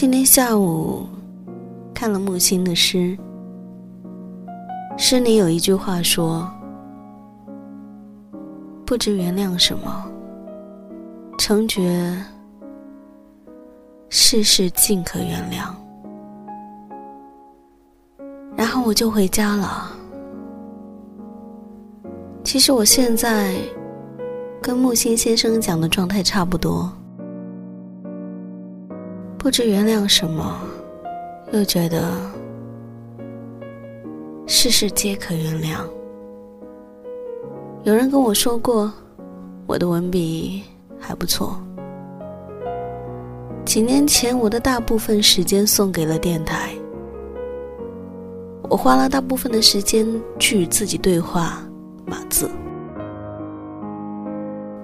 今天下午看了木心的诗，诗里有一句话说：“不知原谅什么，曾觉世事尽可原谅。”然后我就回家了。其实我现在跟木心先生讲的状态差不多。不知原谅什么，又觉得事事皆可原谅。有人跟我说过，我的文笔还不错。几年前，我的大部分时间送给了电台，我花了大部分的时间去与自己对话，码字，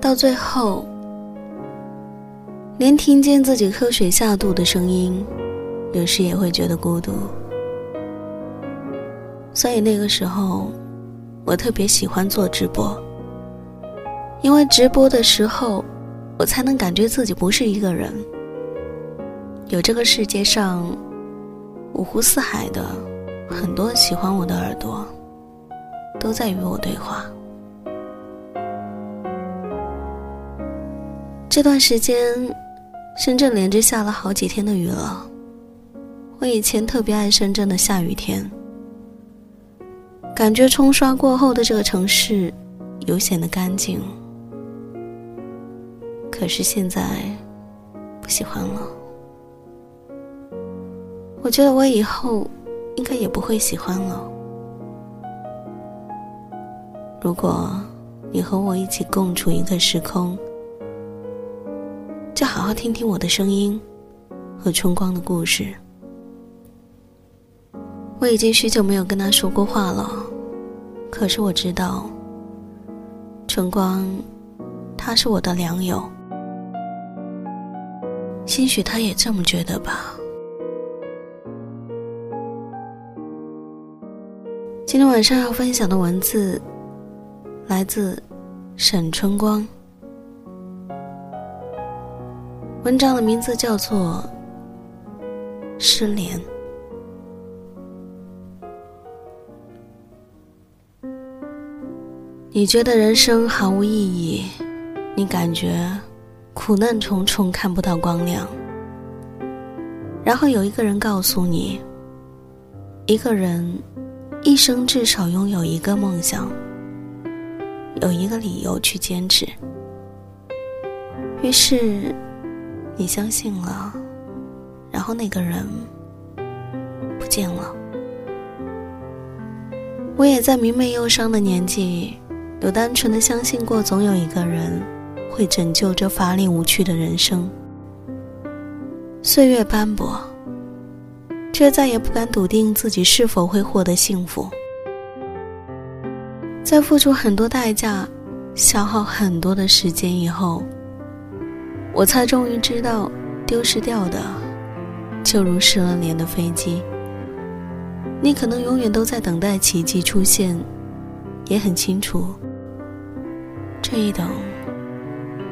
到最后。连听见自己喝水下肚的声音，有时也会觉得孤独。所以那个时候，我特别喜欢做直播，因为直播的时候，我才能感觉自己不是一个人，有这个世界上五湖四海的很多喜欢我的耳朵，都在与我对话。这段时间。深圳连着下了好几天的雨了。我以前特别爱深圳的下雨天，感觉冲刷过后的这个城市有显得干净。可是现在不喜欢了。我觉得我以后应该也不会喜欢了。如果你和我一起共处一个时空。好好听听我的声音和春光的故事。我已经许久没有跟他说过话了，可是我知道，春光，他是我的良友，兴许他也这么觉得吧。今天晚上要分享的文字，来自沈春光。文章的名字叫做失联。你觉得人生毫无意义你感觉苦难重重看不到光亮。然后有一个人告诉你一个人一生至少拥有一个梦想有一个理由去坚持。于是你相信了，然后那个人不见了。我也在明媚忧伤的年纪。有单纯的相信过，总有一个人会拯救这乏力无趣的人生。岁月斑驳，却再也不敢笃定自己是否会获得幸福。在付出很多代价、消耗很多的时间以后，我才终于知道，丢失掉的，就如失了联的飞机。你可能永远都在等待奇迹出现，也很清楚。这一等，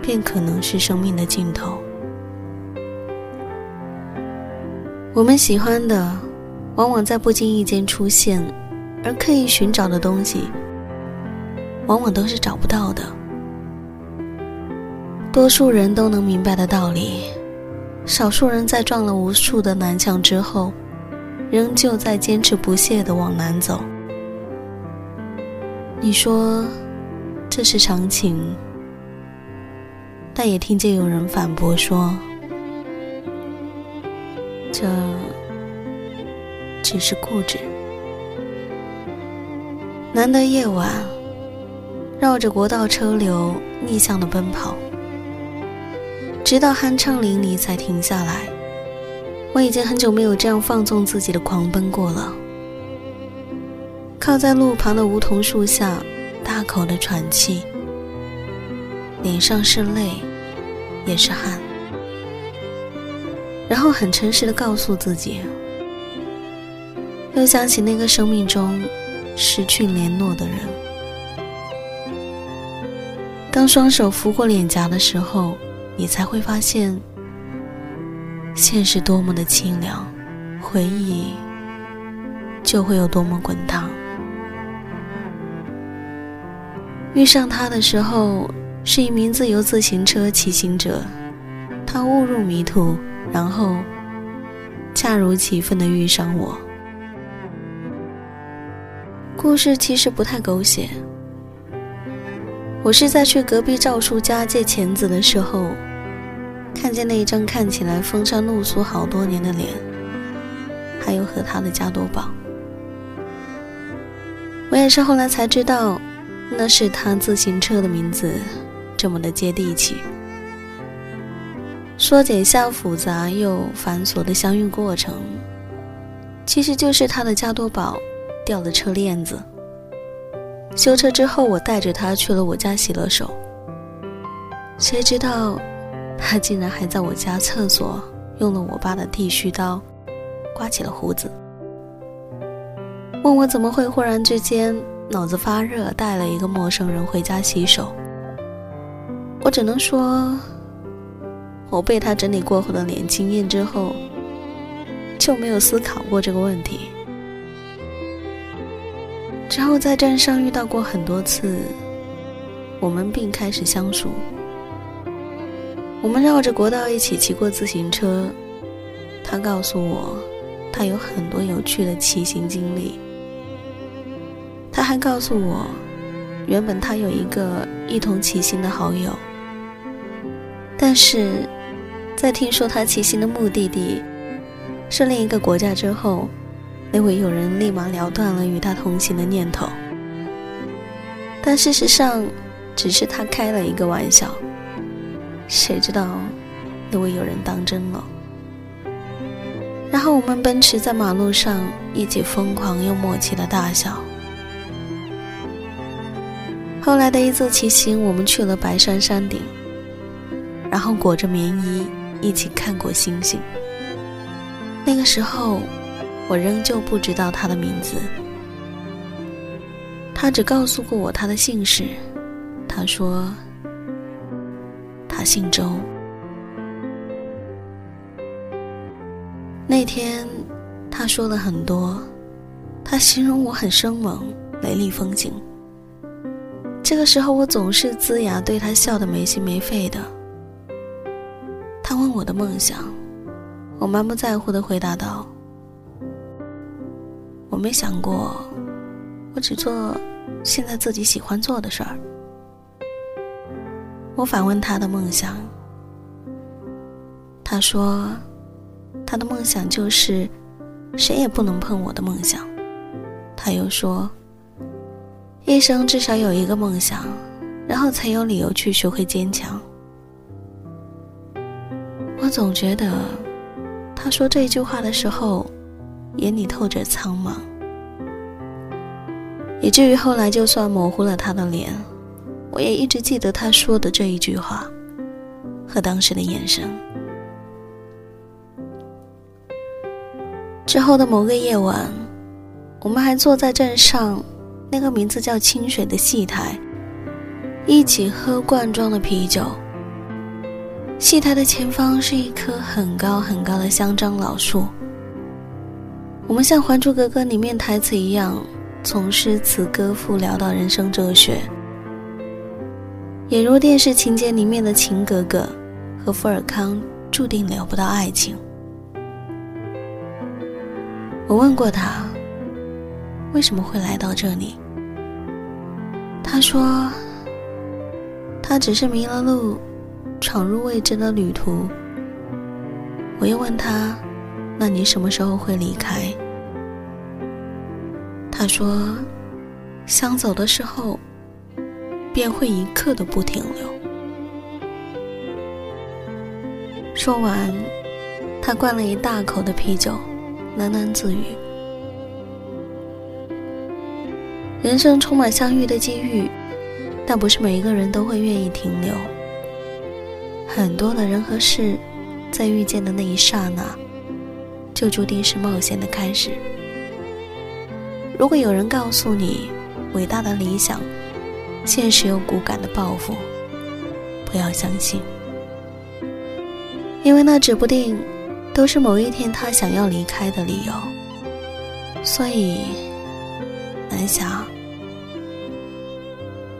便可能是生命的尽头。我们喜欢的，往往在不经意间出现，而刻意寻找的东西，往往都是找不到的。多数人都能明白的道理，少数人在撞了无数的南墙之后，仍旧在坚持不懈的往南走。你说？这是常情，但也听见有人反驳说：“这只是固执。”难得夜晚，绕着国道车流逆向的奔跑，直到酣畅淋漓才停下来。我已经很久没有这样放纵自己的狂奔过了。靠在路旁的梧桐树下。大口的喘气，脸上是泪，也是汗，然后很诚实的告诉自己，又想起那个生命中失去联络的人。当双手拂过脸颊的时候，你才会发现，现实多么的清凉，回忆就会有多么滚烫。遇上他的时候，是一名自由自行车骑行者，他误入迷途，然后恰如其分的遇上我。故事其实不太狗血，我是在去隔壁赵叔家借钳子的时候，看见那一张看起来风餐露宿好多年的脸，还有和他的加多宝。我也是后来才知道。那是他自行车的名字，这么的接地气。说解下复杂又繁琐的相遇过程，其实就是他的加多宝掉了车链子。修车之后，我带着他去了我家洗了手，谁知道他竟然还在我家厕所用了我爸的剃须刀刮起了胡子，问我怎么会忽然之间。脑子发热，带了一个陌生人回家洗手。我只能说，我被他整理过后的脸惊艳之后，就没有思考过这个问题。之后在站上遇到过很多次，我们并开始相熟。我们绕着国道一起骑过自行车，他告诉我，他有很多有趣的骑行经历。他还告诉我，原本他有一个一同骑行的好友，但是在听说他骑行的目的地是另一个国家之后，那位友人立马了断了与他同行的念头。但事实上，只是他开了一个玩笑，谁知道那位友人当真了。然后我们奔驰在马路上，一起疯狂又默契的大笑。后来的一次骑行，我们去了白山山顶，然后裹着棉衣一起看过星星。那个时候，我仍旧不知道他的名字，他只告诉过我他的姓氏。他说，他姓周。那天，他说了很多，他形容我很生猛，雷厉风行。这个时候，我总是龇牙对他笑得没心没肺的。他问我的梦想，我满不在乎的回答道：“没想过，我只做现在自己喜欢做的事儿。”我反问他的梦想，他说：“他的梦想就是谁也不能碰我的梦想。”他又说。一生至少有一个梦想，然后才有理由去学会坚强。我总觉得，他说这句话的时候，眼里透着苍茫，以至于后来就算模糊了他的脸，我也一直记得他说的这一句话和当时的眼神。之后的某个夜晚，我们还坐在镇上。那个名字叫清水的戏台，一起喝罐装的啤酒。戏台的前方是一棵很高很高的香樟老树。我们像《还珠格格》里面台词一样，从诗词歌赋聊到人生哲学，也如电视情节里面的秦格格和富尔康注定聊不到爱情。我问过他。为什么会来到这里？他说：“他只是迷了路，闯入未知的旅途。”我又问他：“那你什么时候会离开？”他说：“想走的时候，便会一刻都不停留。”说完，他灌了一大口的啤酒，喃喃自语。人生充满相遇的机遇，但不是每一个人都会愿意停留。很多的人和事，在遇见的那一刹那，就注定是冒险的开始。如果有人告诉你，伟大的理想，现实又骨感的抱负，不要相信，因为那指不定都是某一天他想要离开的理由。所以。难想，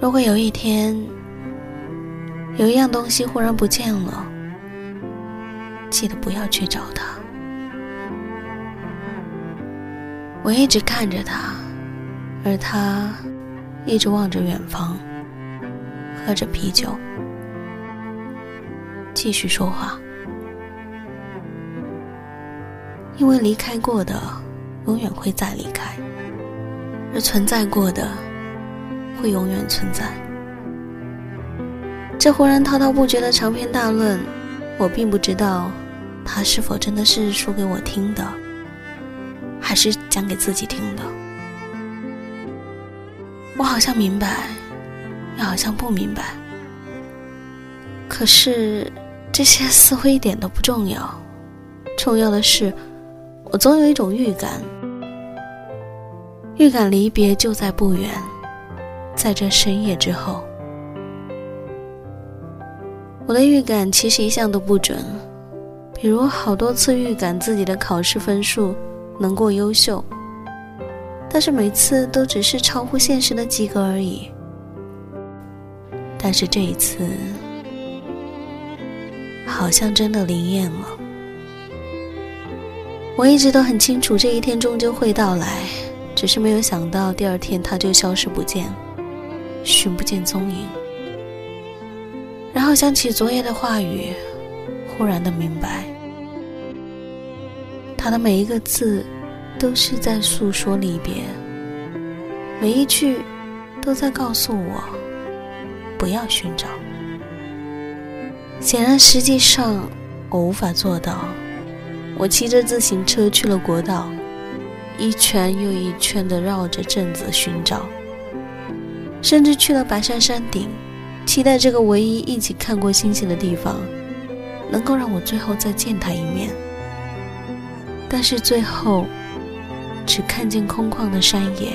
如果有一天有一样东西忽然不见了，记得不要去找它。我一直看着他，而他一直望着远方，喝着啤酒，继续说话。因为离开过的，永远会再离开。而存在过的，会永远存在。这忽然滔滔不绝的长篇大论，我并不知道，他是否真的是说给我听的，还是讲给自己听的。我好像明白，又好像不明白。可是这些似乎一点都不重要，重要的是，我总有一种预感。预感离别就在不远，在这深夜之后。我的预感其实一向都不准，比如好多次预感自己的考试分数能过优秀，但是每次都只是超乎现实的及格而已。但是这一次，好像真的灵验了。我一直都很清楚，这一天终究会到来。只是没有想到，第二天他就消失不见，寻不见踪影。然后想起昨夜的话语，忽然的明白，他的每一个字都是在诉说离别，每一句都在告诉我不要寻找。显然，实际上我无法做到。我骑着自行车去了国道。一圈又一圈地绕着镇子寻找，甚至去了白山山顶，期待这个唯一一起看过星星的地方，能够让我最后再见他一面。但是最后，只看见空旷的山野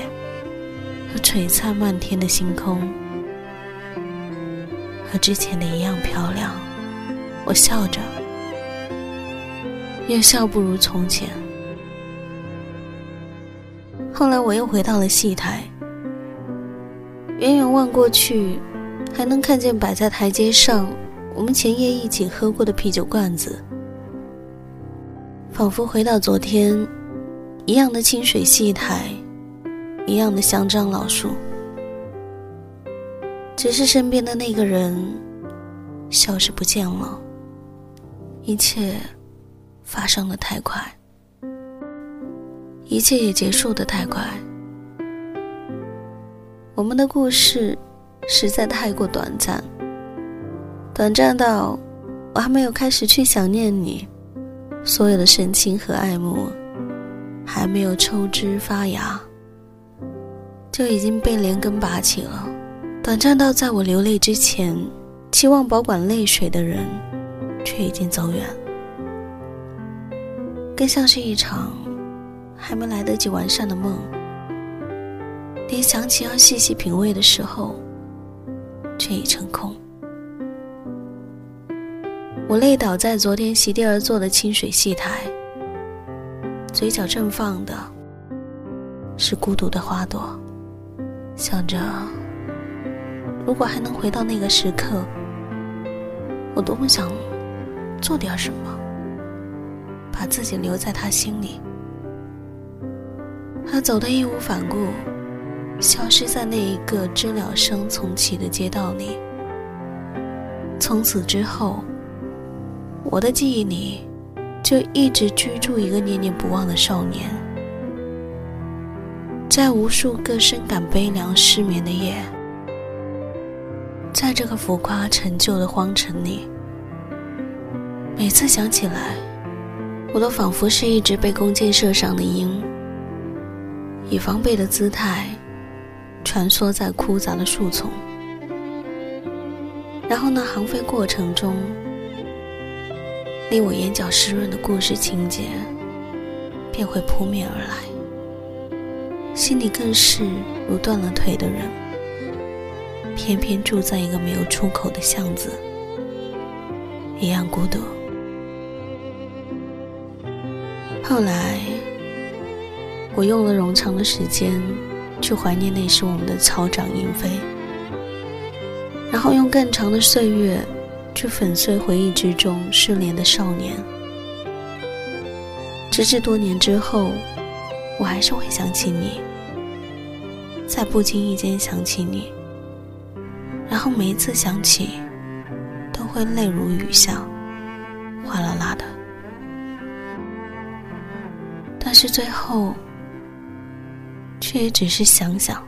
和璀璨漫天的星空，和之前的一样漂亮。我笑着，又笑不如从前。后来我又回到了戏台，远远望过去，还能看见摆在台阶上我们前夜一起喝过的啤酒罐子，仿佛回到昨天，一样的清水戏台，一样的香樟老树，只是身边的那个人消失不见了，一切发生的太快，一切也结束的太快。我们的故事实在太过短暂，短暂到我还没有开始去想念你，所有的深情和爱慕还没有抽枝发芽，就已经被连根拔起了。短暂到在我流泪之前，期望保管泪水的人，却已经走远，更像是一场还没来得及完善的梦。连想起要细细品味的时候，却已成空。我累倒在昨天席地而坐的清水戏台，嘴角正放的是孤独的花朵，想着如果还能回到那个时刻，我多么想做点什么，把自己留在他心里。他走得义无反顾。消失在那一个知了声从起的街道里。从此之后，我的记忆里就一直居住一个念念不忘的少年。在无数个深感悲凉、失眠的夜，在这个浮夸陈旧的荒城里，每次想起来，我都仿佛是一只被弓箭射伤的鹰，以防备的姿态。穿梭在枯杂的树丛，然后呢，航飞过程中，令我眼角湿润的故事情节便会扑面而来，心里更是如断了腿的人，偏偏住在一个没有出口的巷子，一样孤独。后来，我用了冗长的时间。去怀念那时我们的草长莺飞，然后用更长的岁月去粉碎回忆之中失联的少年。直至多年之后，我还是会想起你，在不经意间想起你，然后每一次想起，都会泪如雨下，哗啦啦的。但是最后。却也只是想想，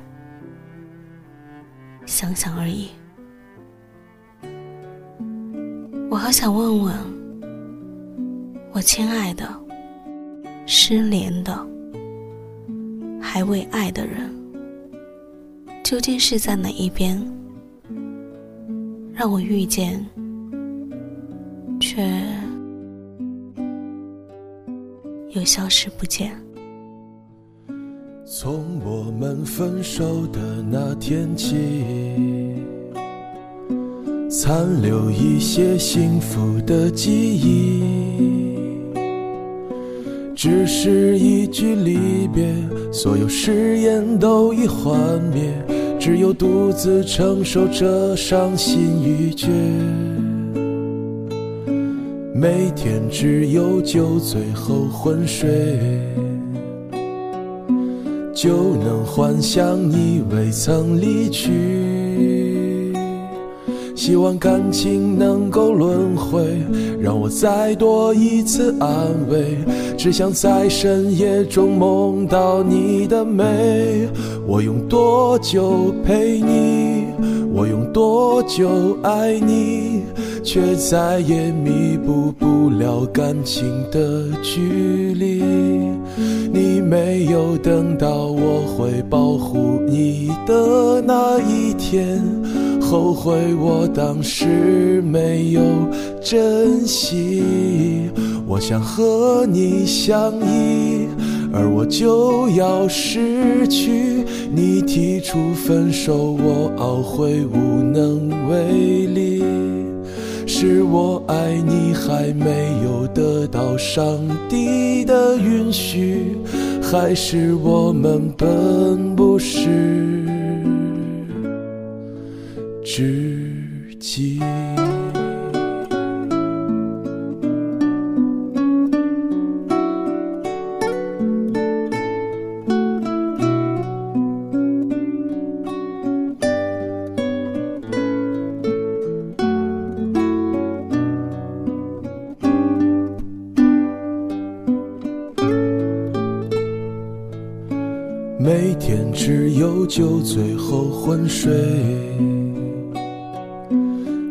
想想而已。好想问问，我亲爱的、失联的、还未爱的人，究竟是在哪一边，让我遇见，却又消失不见。从我们分手的那天起，残留一些幸福的记忆。只是一句离别，所有誓言都已幻灭，只有独自承受着伤心欲绝。每天只有酒醉后昏睡。就能幻想你未曾离去，希望感情能够轮回，让我再多一次安慰。只想在深夜中梦到你的美。我用多久陪你？我用多久爱你？却再也弥补不了感情的距离。你没有等到我会保护你的那一天，后悔我当时没有珍惜。我想和你相依，而我就要失去。你提出分手，我懊悔无能为力。是我爱你还没有得到上帝的允许，还是我们本不是知己。每天只有酒醉后昏睡，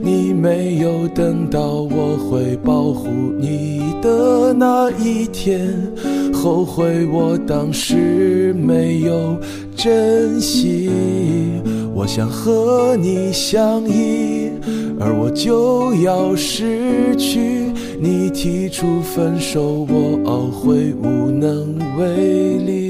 你没有等到我会保护你的那一天，后悔我当时没有珍惜。我想和你相依，而我就要失去。你提出分手，我懊悔无能为力。